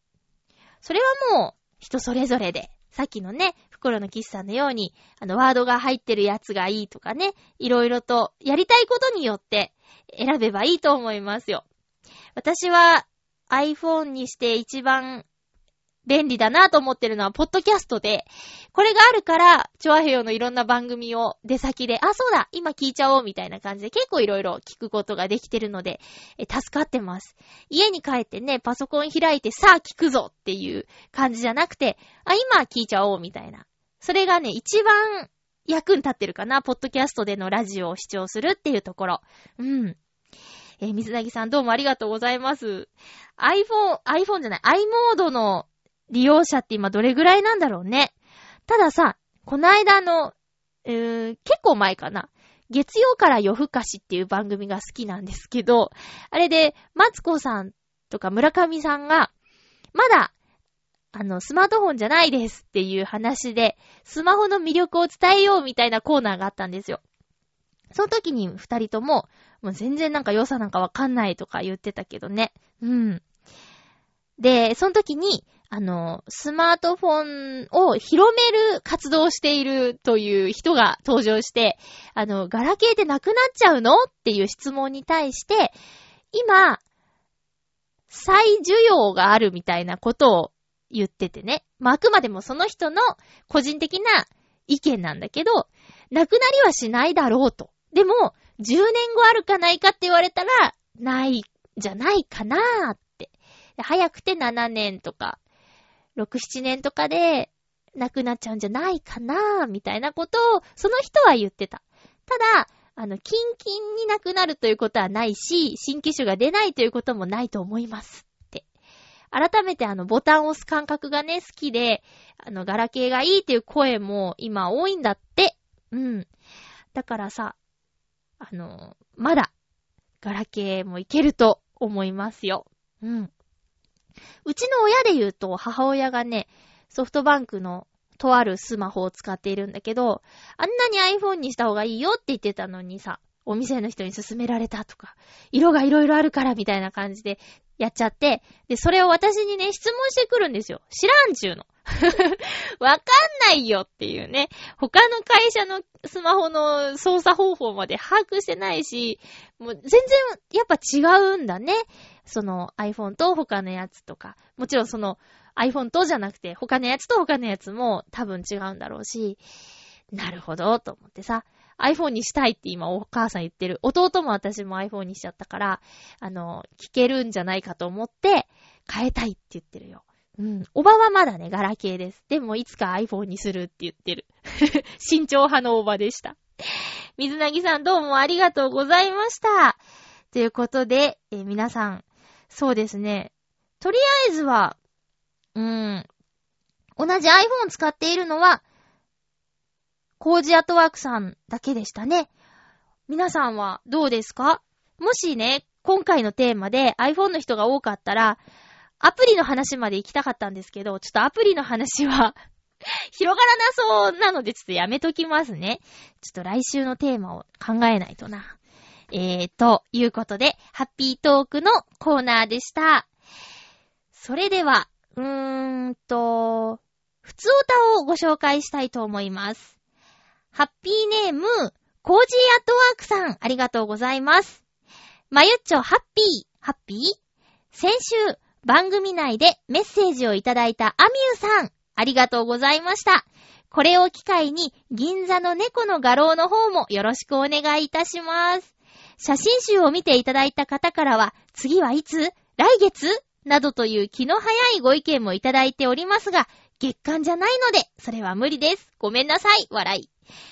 それはもう、人それぞれで、さっきのね、袋のキスさんのように、あの、ワードが入ってるやつがいいとかね、いろいろと、やりたいことによって選べばいいと思いますよ。私は iPhone にして一番便利だなと思ってるのは、ポッドキャストで、これがあるから、チョアヘヨのいろんな番組を出先で、あ、そうだ今聞いちゃおうみたいな感じで結構いろいろ聞くことができてるので、助かってます。家に帰ってね、パソコン開いて、さあ聞くぞっていう感じじゃなくて、あ、今聞いちゃおうみたいな。それがね、一番役に立ってるかな。ポッドキャストでのラジオを視聴するっていうところ。うん。えー、水なぎさんどうもありがとうございます。iPhone、iPhone じゃない、i モードの利用者って今どれぐらいなんだろうね。たださ、この間の、うーん、結構前かな。月曜から夜更かしっていう番組が好きなんですけど、あれで、マツコさんとか村上さんが、まだ、あの、スマートフォンじゃないですっていう話で、スマホの魅力を伝えようみたいなコーナーがあったんですよ。その時に二人とも、もう全然なんか良さなんかわかんないとか言ってたけどね。うん。で、その時に、あの、スマートフォンを広める活動をしているという人が登場して、あの、ガラケーってなくなっちゃうのっていう質問に対して、今、再需要があるみたいなことを言っててね。まあ、あくまでもその人の個人的な意見なんだけど、なくなりはしないだろうと。でも、10年後あるかないかって言われたら、ないじゃないかなーって。早くて7年とか、6、7年とかで亡くなっちゃうんじゃないかなーみたいなことを、その人は言ってた。ただ、あの、キンキンになくなるということはないし、新機種が出ないということもないと思いますって。改めてあの、ボタンを押す感覚がね、好きで、あの、ガラケーがいいっていう声も今多いんだって。うん。だからさ、あの、まだ、ガラケーもいけると思いますよ。うん。うちの親で言うと、母親がね、ソフトバンクのとあるスマホを使っているんだけど、あんなに iPhone にした方がいいよって言ってたのにさ、お店の人に勧められたとか、色が色々あるからみたいな感じでやっちゃって、で、それを私にね、質問してくるんですよ。知らんちゅうの。わかんないよっていうね。他の会社のスマホの操作方法まで把握してないし、もう全然やっぱ違うんだね。その iPhone と他のやつとか。もちろんその iPhone とじゃなくて他のやつと他のやつも多分違うんだろうし、なるほど、と思ってさ。iPhone にしたいって今お母さん言ってる。弟も私も iPhone にしちゃったから、あの、聞けるんじゃないかと思って、変えたいって言ってるよ。うん。おばはまだね、ガラケーです。でもいつか iPhone にするって言ってる。慎重派のおばでした。水なぎさんどうもありがとうございました。ということで、え、皆さん、そうですね。とりあえずは、うーん、同じ iPhone 使っているのは、コージアトワークさんだけでしたね。皆さんはどうですか？もしね、今回のテーマで iPhone の人が多かったら、アプリの話まで行きたかったんですけど、ちょっとアプリの話は 広がらなそうなのでちょっとやめときますね。ちょっと来週のテーマを考えないとな。えーと、いうことで、ハッピートークのコーナーでした。それでは、うーんと、普通歌をご紹介したいと思います。ハッピーネーム、コージーアットワークさん、ありがとうございます。まゆっちょ、ハッピー、ハッピー？先週、番組内でメッセージをいただいたアミューさん、ありがとうございました。これを機会に、銀座の猫の画廊の方もよろしくお願いいたします。写真集を見ていただいた方からは、次はいつ？来月？などという気の早いご意見もいただいておりますが、月間じゃないので、それは無理です。ごめんなさい。笑い。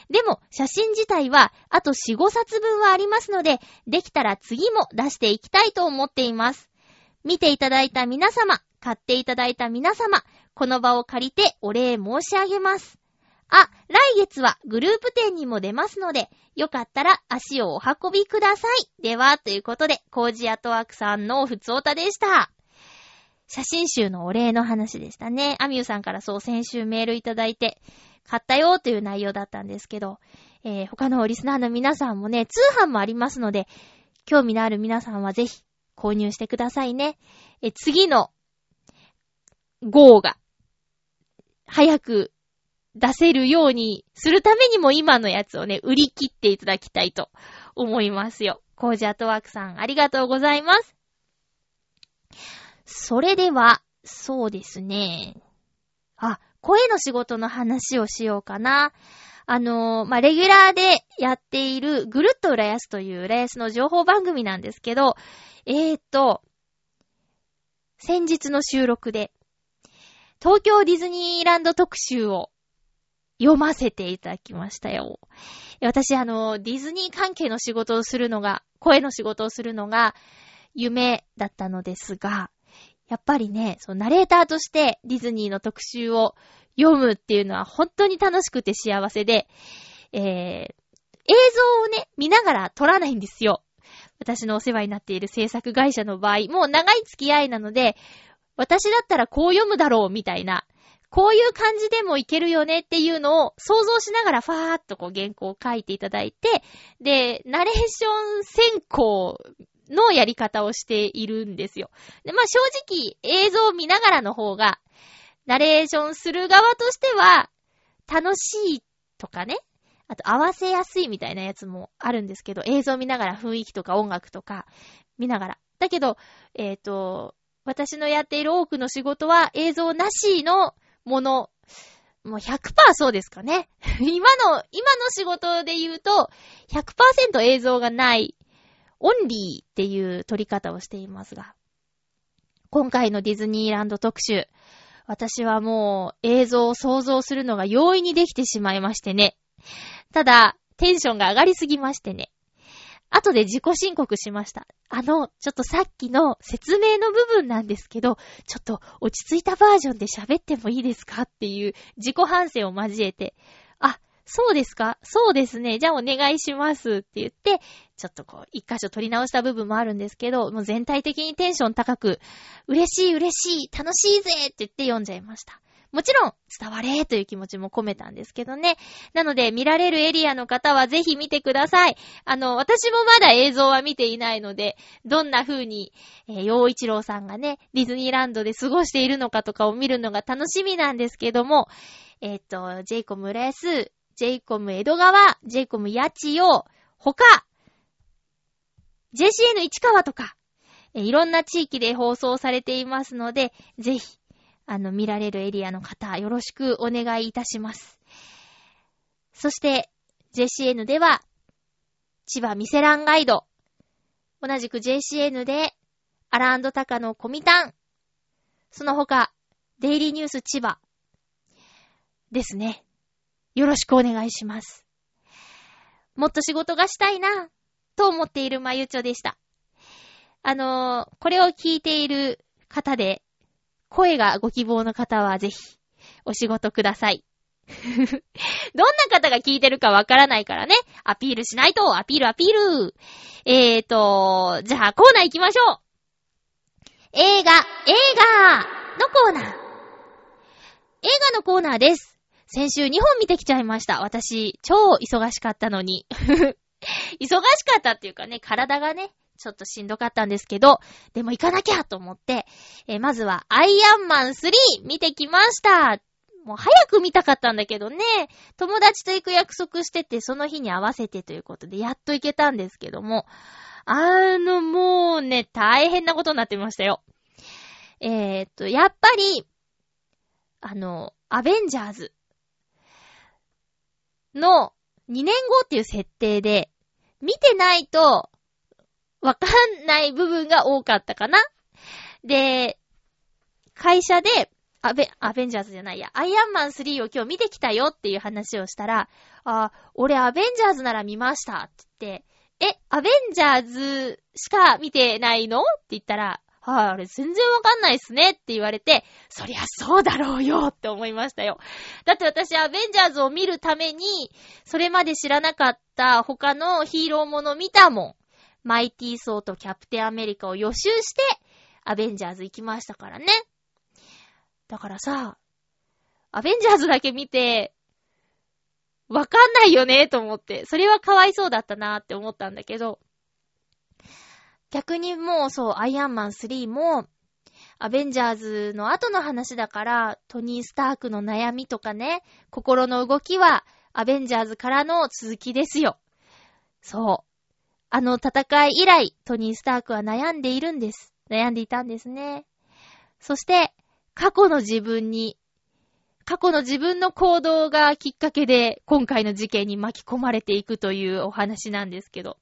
でも、写真自体は、あと4、5冊分はありますので、できたら次も出していきたいと思っています。見ていただいた皆様、買っていただいた皆様、この場を借りてお礼申し上げます。あ、来月はグループ展にも出ますので、よかったら足をお運びください。では、ということで、コージアトワークさんのふつおたでした。写真集のお礼の話でしたね。アミューさんからそう先週メールいただいて、買ったよという内容だったんですけど、えー、他のリスナーの皆さんもね、通販もありますので、興味のある皆さんはぜひ購入してくださいね。え、次の号が、早く出せるようにするためにも今のやつをね、売り切っていただきたいと思いますよ。コージアートワークさん、ありがとうございます。それでは、そうですね。あ、声の仕事の話をしようかな。あのー、まあ、レギュラーでやっているぐるっと浦安という浦安の情報番組なんですけど、えーと、先日の収録で、東京ディズニーランド特集を読ませていただきましたよ。私、あの、ディズニー関係の仕事をするのが、声の仕事をするのが夢だったのですが、やっぱりね、そのナレーターとしてディズニーの特集を読むっていうのは本当に楽しくて幸せで、えー、映像をね、見ながら撮らないんですよ。私のお世話になっている制作会社の場合、もう長い付き合いなので、私だったらこう読むだろうみたいな、こういう感じでもいけるよねっていうのを想像しながらファーっとこう原稿を書いていただいて、で、ナレーション選考のやり方をしているんですよ。で、まあ正直映像を見ながらの方が、ナレーションする側としては楽しいとかね、あと合わせやすいみたいなやつもあるんですけど、映像見ながら雰囲気とか音楽とか見ながら。だけど、えっ、ー、と、私のやっている多くの仕事は映像なしのもの、もう100%そうですかね。今の、今の仕事で言うと、100%映像がないオンリーっていう撮り方をしていますが、今回のディズニーランド特集、私はもう映像を想像するのが容易にできてしまいましてね。ただ、テンションが上がりすぎましてね。後で自己申告しました。あの、ちょっとさっきの説明の部分なんですけど、ちょっと落ち着いたバージョンで喋ってもいいですかっていう自己反省を交えて、そうですか？そうですね。じゃあお願いしますって言って、ちょっとこう、一箇所取り直した部分もあるんですけど、もう全体的にテンション高く、嬉しい嬉しい、楽しいぜって言って読んじゃいました。もちろん、伝われという気持ちも込めたんですけどね。なので、見られるエリアの方はぜひ見てください。あの、私もまだ映像は見ていないので、どんな風に、えー、洋一郎さんがね、ディズニーランドで過ごしているのかとかを見るのが楽しみなんですけども、えっ、と、ジェイコムレース、ジェイコム江戸川、ジェイコム八千代、他、JCN 市川とか、いろんな地域で放送されていますので、ぜひ、あの、見られるエリアの方、よろしくお願いいたします。そして、JCN では、千葉ミセランガイド。同じく JCN で、アランドタカのコミタン。その他、デイリーニュース千葉。ですね。よろしくお願いします。もっと仕事がしたいな、と思っているまゆちょでした。あのー、これを聞いている方で、声がご希望の方はぜひ、お仕事ください。どんな方が聞いてるかわからないからね。アピールしないと、アピールアピール。えーと、じゃあコーナー行きましょう。映画、映画のコーナー。映画のコーナーです。先週2本見てきちゃいました。私、超忙しかったのに。忙しかったっていうかね、体がね、ちょっとしんどかったんですけど、でも行かなきゃと思って、えー、まずはアイアンマン3見てきました。もう早く見たかったんだけどね、友達と行く約束してて、その日に合わせてということで、やっと行けたんですけども、あの、もうね、大変なことになってましたよ。えー、っと、やっぱり、あの、アベンジャーズの2年後っていう設定で、見てないと、わかんない部分が多かったかな。で、会社で、アベ、アベンジャーズじゃないや、アイアンマン3を今日見てきたよっていう話をしたら、あ、俺アベンジャーズなら見ましたって言って、え、アベンジャーズしか見てないの？って言ったら、はい、あれ全然わかんないっすねって言われて、そりゃそうだろうよって思いましたよ。だって私アベンジャーズを見るために、それまで知らなかった他のヒーローもの見たもん。マイティー・ソーとキャプテンアメリカを予習して、アベンジャーズ行きましたからね。だからさ、アベンジャーズだけ見て、わかんないよねと思って、それはかわいそうだったなって思ったんだけど、逆にもうそう、アイアンマン3も、アベンジャーズの後の話だから、トニー・スタークの悩みとかね、心の動きは、アベンジャーズからの続きですよ。そう。あの戦い以来、トニー・スタークは悩んでいるんです。悩んでいたんですね。そして、過去の自分に、過去の自分の行動がきっかけで、今回の事件に巻き込まれていくというお話なんですけど。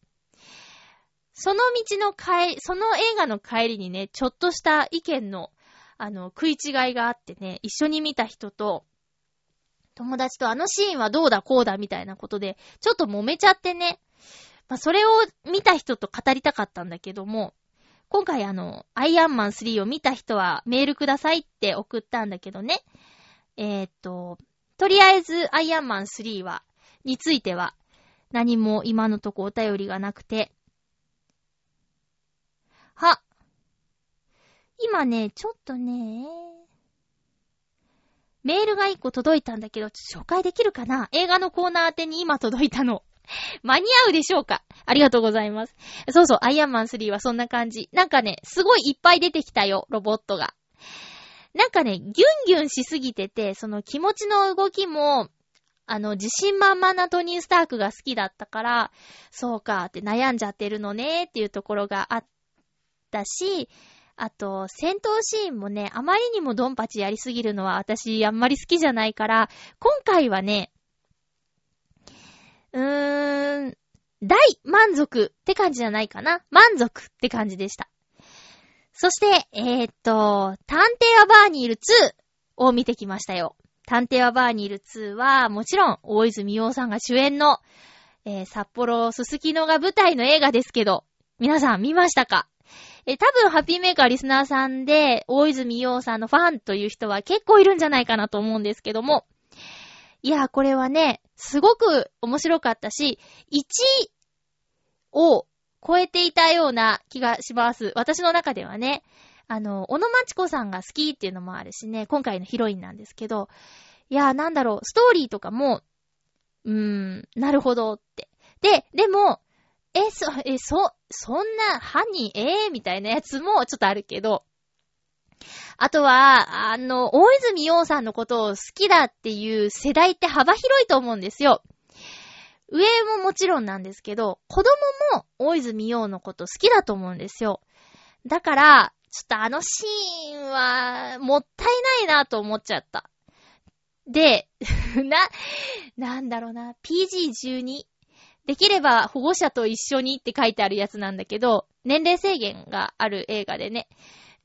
その道の帰り、その映画の帰りにね、ちょっとした意見の、あの、食い違いがあってね、一緒に見た人と、友達とあのシーンはどうだこうだみたいなことで、ちょっと揉めちゃってね。まあ、それを見た人と語りたかったんだけども、今回あの、アイアンマン3を見た人はメールくださいって送ったんだけどね。えー、っと、とりあえずアイアンマン3は、については、何も今のとこお便りがなくて、は。今ね、ちょっとね、メールが一個届いたんだけど、紹介できるかな？映画のコーナー宛てに今届いたの。間に合うでしょうか？ありがとうございます。そうそう、アイアンマン3はそんな感じ。なんかね、すごいいっぱい出てきたよ、ロボットが。なんかね、ギュンギュンしすぎてて、その気持ちの動きも、あの、自信満々なトニー・スタークが好きだったから、そうかって悩んじゃってるのねっていうところがあっったし、あと、戦闘シーンもね、あまりにもドンパチやりすぎるのは私あんまり好きじゃないから、今回はね、うーん、大満足って感じじゃないかな。満足って感じでした。そして、えー、っと、探偵はバーニール2を見てきましたよ。探偵はバーニール2は、もちろん、大泉洋さんが主演の、えー、札幌すすきのが舞台の映画ですけど、皆さん見ましたか？え、多分ハッピーメーカーリスナーさんで、大泉洋さんのファンという人は結構いるんじゃないかなと思うんですけども。いや、これはね、すごく面白かったし、1を超えていたような気がします。私の中ではね。あの、小野町子さんが好きっていうのもあるしね、今回のヒロインなんですけど、いや、なんだろう、ストーリーとかも、うーん、なるほどって。で、でも、え、そ、え、そ、そんな犯人、ええー、みたいなやつもちょっとあるけど、あとは、あの、大泉洋さんのことを好きだっていう世代って幅広いと思うんですよ。上ももちろんなんですけど、子供も大泉洋のこと好きだと思うんですよ。だから、ちょっとあのシーンは、もったいないなと思っちゃった。で、な、なんだろうな、PG12 できれば保護者と一緒にって書いてあるやつなんだけど、年齢制限がある映画でね。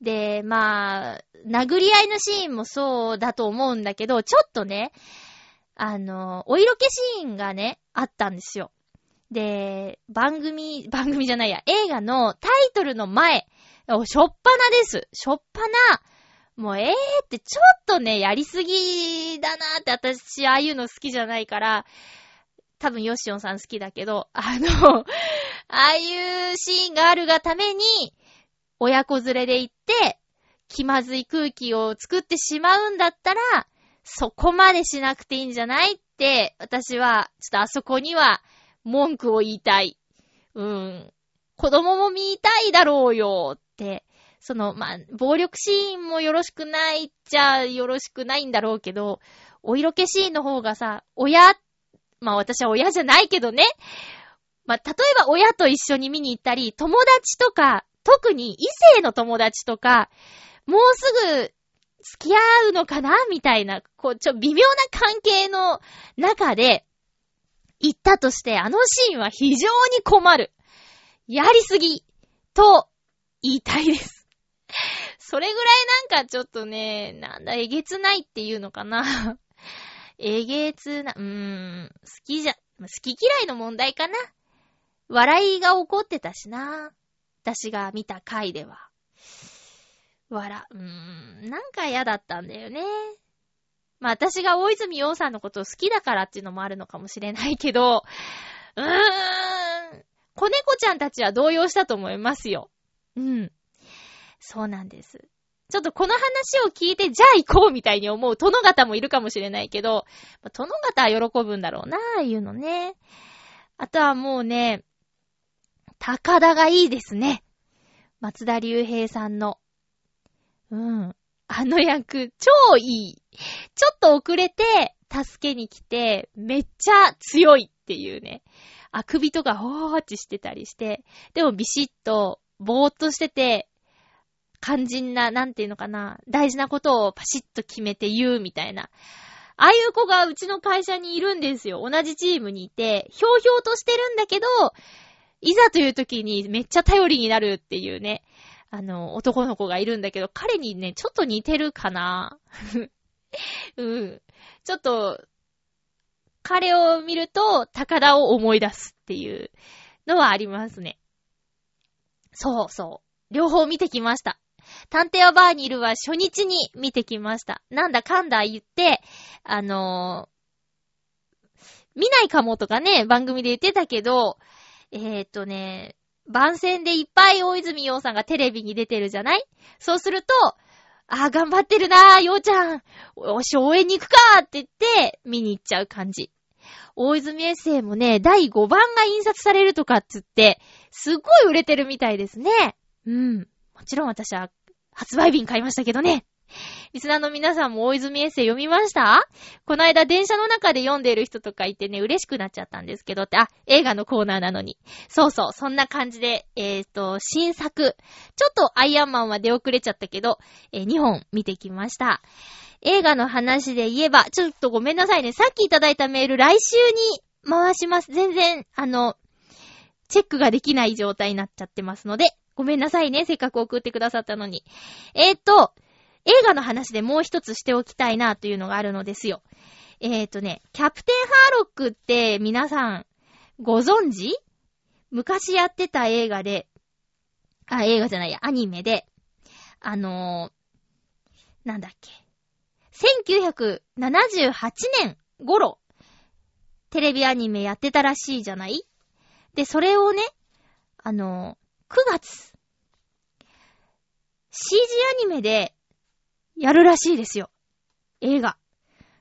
で、まあ、殴り合いのシーンもそうだと思うんだけど、ちょっとね、あの、お色気シーンがね、あったんですよ。で、番組、番組じゃないや、映画のタイトルの前、しょっぱなです。しょっぱな、もうええー、ってちょっとね、やりすぎだなーって私、ああいうの好きじゃないから、多分ヨシオンさん好きだけど、あの、ああいうシーンがあるがために、親子連れで行って、気まずい空気を作ってしまうんだったら、そこまでしなくていいんじゃないって、私は、ちょっとあそこには文句を言いたい。うん。子供も見たいだろうよって。その、まあ、暴力シーンもよろしくないっちゃよろしくないんだろうけど、お色気シーンの方がさ、親っまあ私は親じゃないけどね。まあ例えば親と一緒に見に行ったり、友達とか、特に異性の友達とか、もうすぐ付き合うのかなみたいな、こう、ちょ、微妙な関係の中で、行ったとして、あのシーンは非常に困る。やりすぎ、と言いたいです。それぐらいなんかちょっとね、なんだ、えげつないっていうのかな。えげつな、うーん、好きじゃ、好き嫌いの問題かな。笑いが起こってたしな。私が見た回では。わら、うーん、なんか嫌だったんだよね。まあ私が大泉洋さんのことを好きだからっていうのもあるのかもしれないけど、うーん、子猫ちゃんたちは動揺したと思いますよ。うん。そうなんです。ちょっとこの話を聞いて、じゃあ行こうみたいに思う殿方もいるかもしれないけど、殿方は喜ぶんだろうなぁ、いうのね。あとはもうね、高田がいいですね。松田龍平さんの。うん。あの役、超いい。ちょっと遅れて、助けに来て、めっちゃ強いっていうね。あくびとかほーっちしてたりして、でもビシッと、ぼーっとしてて、肝心な、なんていうのかな、大事なことをパシッと決めて言うみたいな。ああいう子がうちの会社にいるんですよ。同じチームにいて、ひょうひょうとしてるんだけど、いざという時にめっちゃ頼りになるっていうね。あの、男の子がいるんだけど、彼にね、ちょっと似てるかな うん。ちょっと、彼を見ると、高田を思い出すっていうのはありますね。そうそう。両方見てきました。探偵はバーにいるは初日に見てきました。なんだかんだ言って、あのー、見ないかもとかね、番組で言ってたけど、えー、っとね、番宣でいっぱい大泉洋さんがテレビに出てるじゃない？そうすると、ああ、頑張ってるなー、洋ちゃん。おし、応援に行くかーって言って、見に行っちゃう感じ。大泉エッセイもね、第5番が印刷されるとかっつって、すっごい売れてるみたいですね。うん。もちろん私は発売日に買いましたけどね。リスナーの皆さんも大泉エッセイ読みました？この間電車の中で読んでいる人とかいてね、嬉しくなっちゃったんですけどって、あ、映画のコーナーなのに。そうそう、そんな感じで、えっ、ー、と、新作。ちょっとアイアンマンは出遅れちゃったけど、えー、2本見てきました。映画の話で言えば、ちょっとごめんなさいね。さっきいただいたメール来週に回します。全然、あの、チェックができない状態になっちゃってますので、ごめんなさいね。せっかく送ってくださったのに。えー、っと、映画の話でもう一つしておきたいなというのがあるのですよ。えー、っとね、キャプテンハーロックって皆さんご存知？昔やってた映画で、あ、映画じゃないや、アニメで、あのー、なんだっけ。1978年頃、テレビアニメやってたらしいじゃない？で、それをね、あの、9月、CG アニメでやるらしいですよ。映画。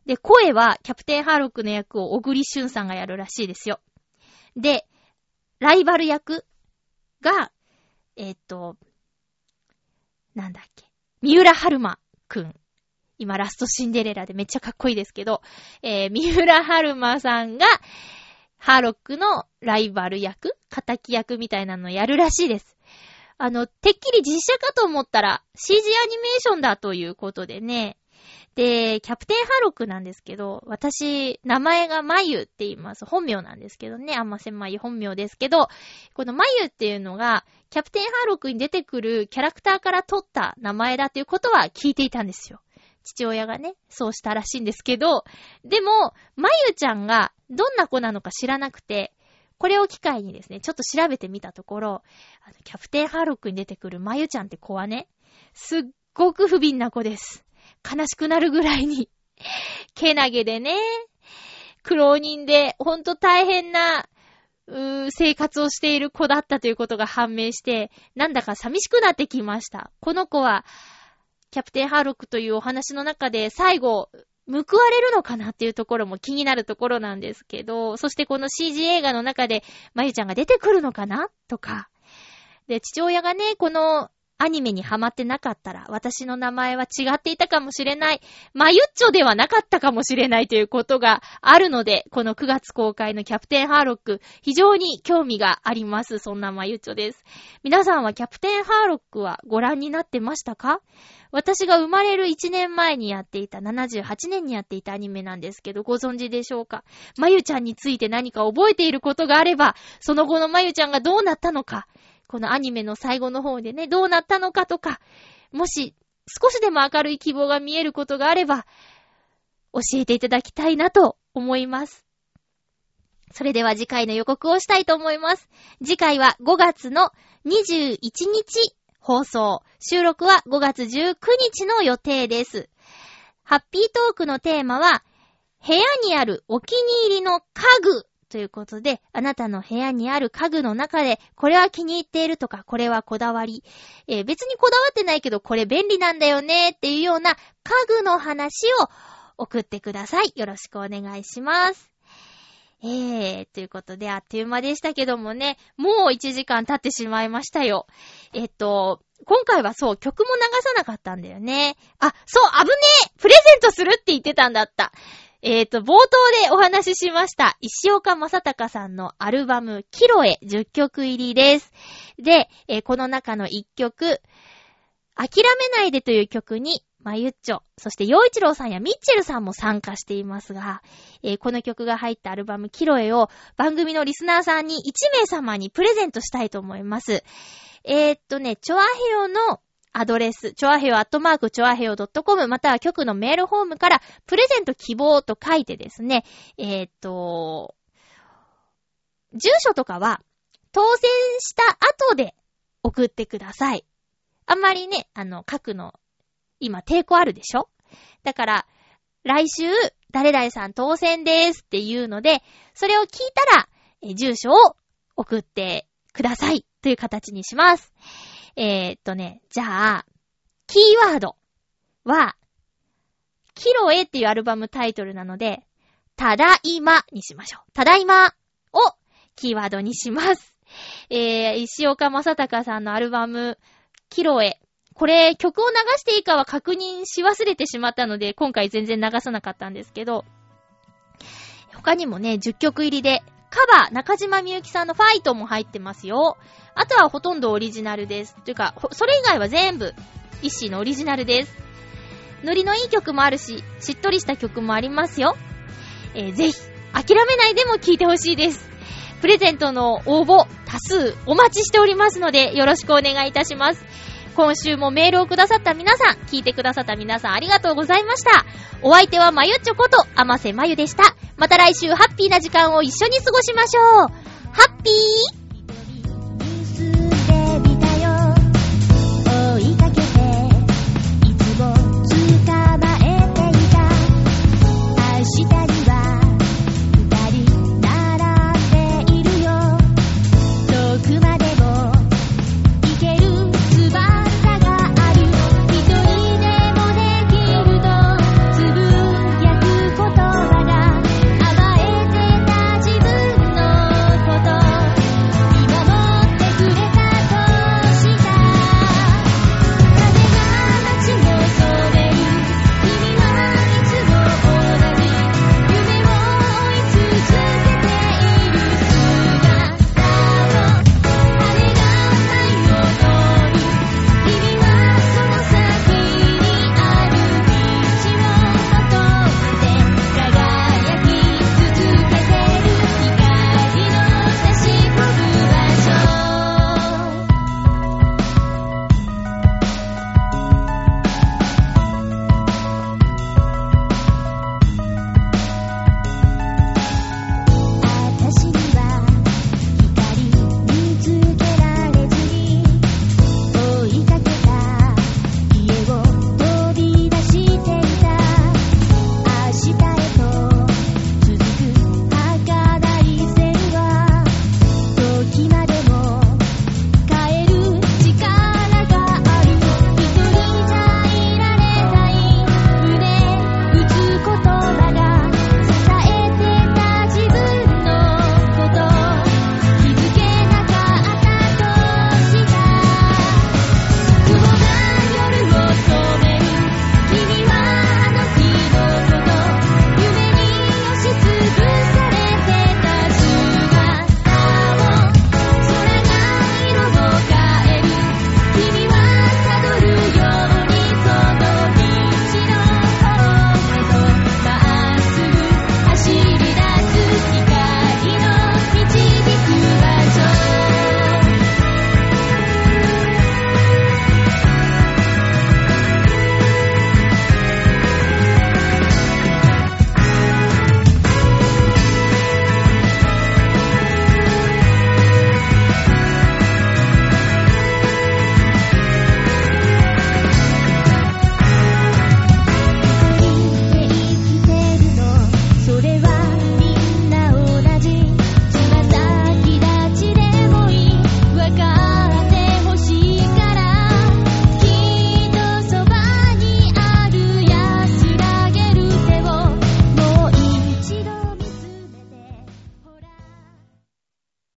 で、声はキャプテンハーロックの役を小栗旬さんがやるらしいですよ。で、ライバル役が、えー、っと、なんだっけ。三浦春馬くん。今、ラストシンデレラでめっちゃかっこいいですけど、えー、三浦春馬さんが、ハーロックのライバル役仇役みたいなのをやるらしいです。あの、てっきり実写かと思ったら CG アニメーションだということでね。で、キャプテンハーロックなんですけど、私、名前がマユって言います。本名なんですけどね。あんま狭い本名ですけど、このマユっていうのが、キャプテンハーロックに出てくるキャラクターから取った名前だということは聞いていたんですよ。父親がね、そうしたらしいんですけど、でも、まゆちゃんがどんな子なのか知らなくて、これを機会にですね、ちょっと調べてみたところ、あの、キャプテンハーロックに出てくるまゆちゃんって子はね、すっごく不憫な子です。悲しくなるぐらいに、けなげでね、苦労人で、ほんと大変な、うー、生活をしている子だったということが判明して、なんだか寂しくなってきました。この子は、キャプテンハーロックというお話の中で最後、報われるのかなっていうところも気になるところなんですけど、そしてこの CG 映画の中で、まゆちゃんが出てくるのかなとか。で、父親がね、このアニメにハマってなかったら、私の名前は違っていたかもしれない、まゆっちょではなかったかもしれないということがあるので、この9月公開のキャプテンハーロック、非常に興味があります。そんなまゆっちょです。皆さんはキャプテンハーロックはご覧になってましたか？私が生まれる1年前にやっていた、78年にやっていたアニメなんですけど、ご存知でしょうか？まゆちゃんについて何か覚えていることがあれば、その後のまゆちゃんがどうなったのか、このアニメの最後の方でね、どうなったのかとか、もし少しでも明るい希望が見えることがあれば、教えていただきたいなと思います。それでは次回の予告をしたいと思います。次回は5月の21日放送。収録は5月19日の予定です。ハッピートークのテーマは、部屋にあるお気に入りの家具ということで、あなたの部屋にある家具の中で、これは気に入っているとか、これはこだわり、えー、別にこだわってないけど、これ便利なんだよねっていうような家具の話を送ってください。よろしくお願いします。えー、ということで、あっという間でしたけどもね、もう1時間経ってしまいましたよ。えっと、今回はそう、曲も流さなかったんだよね。あ、そう、危ねえプレゼントするって言ってたんだった。えっ、ー、と、冒頭でお話ししました、石岡正隆さんのアルバム、キロエ10曲入りです。で、えー、この中の1曲、諦めないでという曲に、まゆっちょ、そして洋一郎さんやミッチェルさんも参加していますが、えー、この曲が入ったアルバム、キロエを番組のリスナーさんに1名様にプレゼントしたいと思います。えー、っとね、チョアヘヨのアドレス、チョアヘヨアットマークチョアヘヨ .com または局のメールフォームからプレゼント希望と書いてですね、えー、っと、住所とかは当選した後で送ってください。あんまりね、あの、書くの、今抵抗あるでしょ？だから、来週、誰々さん当選ですっていうので、それを聞いたら、え住所を送ってくださいという形にします。えー、っとね、じゃあ、キーワードは、キロエっていうアルバムタイトルなので、ただいまにしましょう。ただいまをキーワードにします。えー、石岡正隆さんのアルバム、キロエ。これ、曲を流していいかは確認し忘れてしまったので、今回全然流さなかったんですけど、他にもね、10曲入りでカバー、中島みゆきさんのファイトも入ってますよ。あとはほとんどオリジナルです。というか、それ以外は全部、一ッのオリジナルです。ノリのいい曲もあるし、しっとりした曲もありますよ。えー、ぜひ、諦めないでも聴いてほしいです。プレゼントの応募、多数お待ちしておりますので、よろしくお願いいたします。今週もメールをくださった皆さん、聞いてくださった皆さんありがとうございました。お相手はまゆっちょこと、あませまゆでした。また来週ハッピーな時間を一緒に過ごしましょう。ハッピー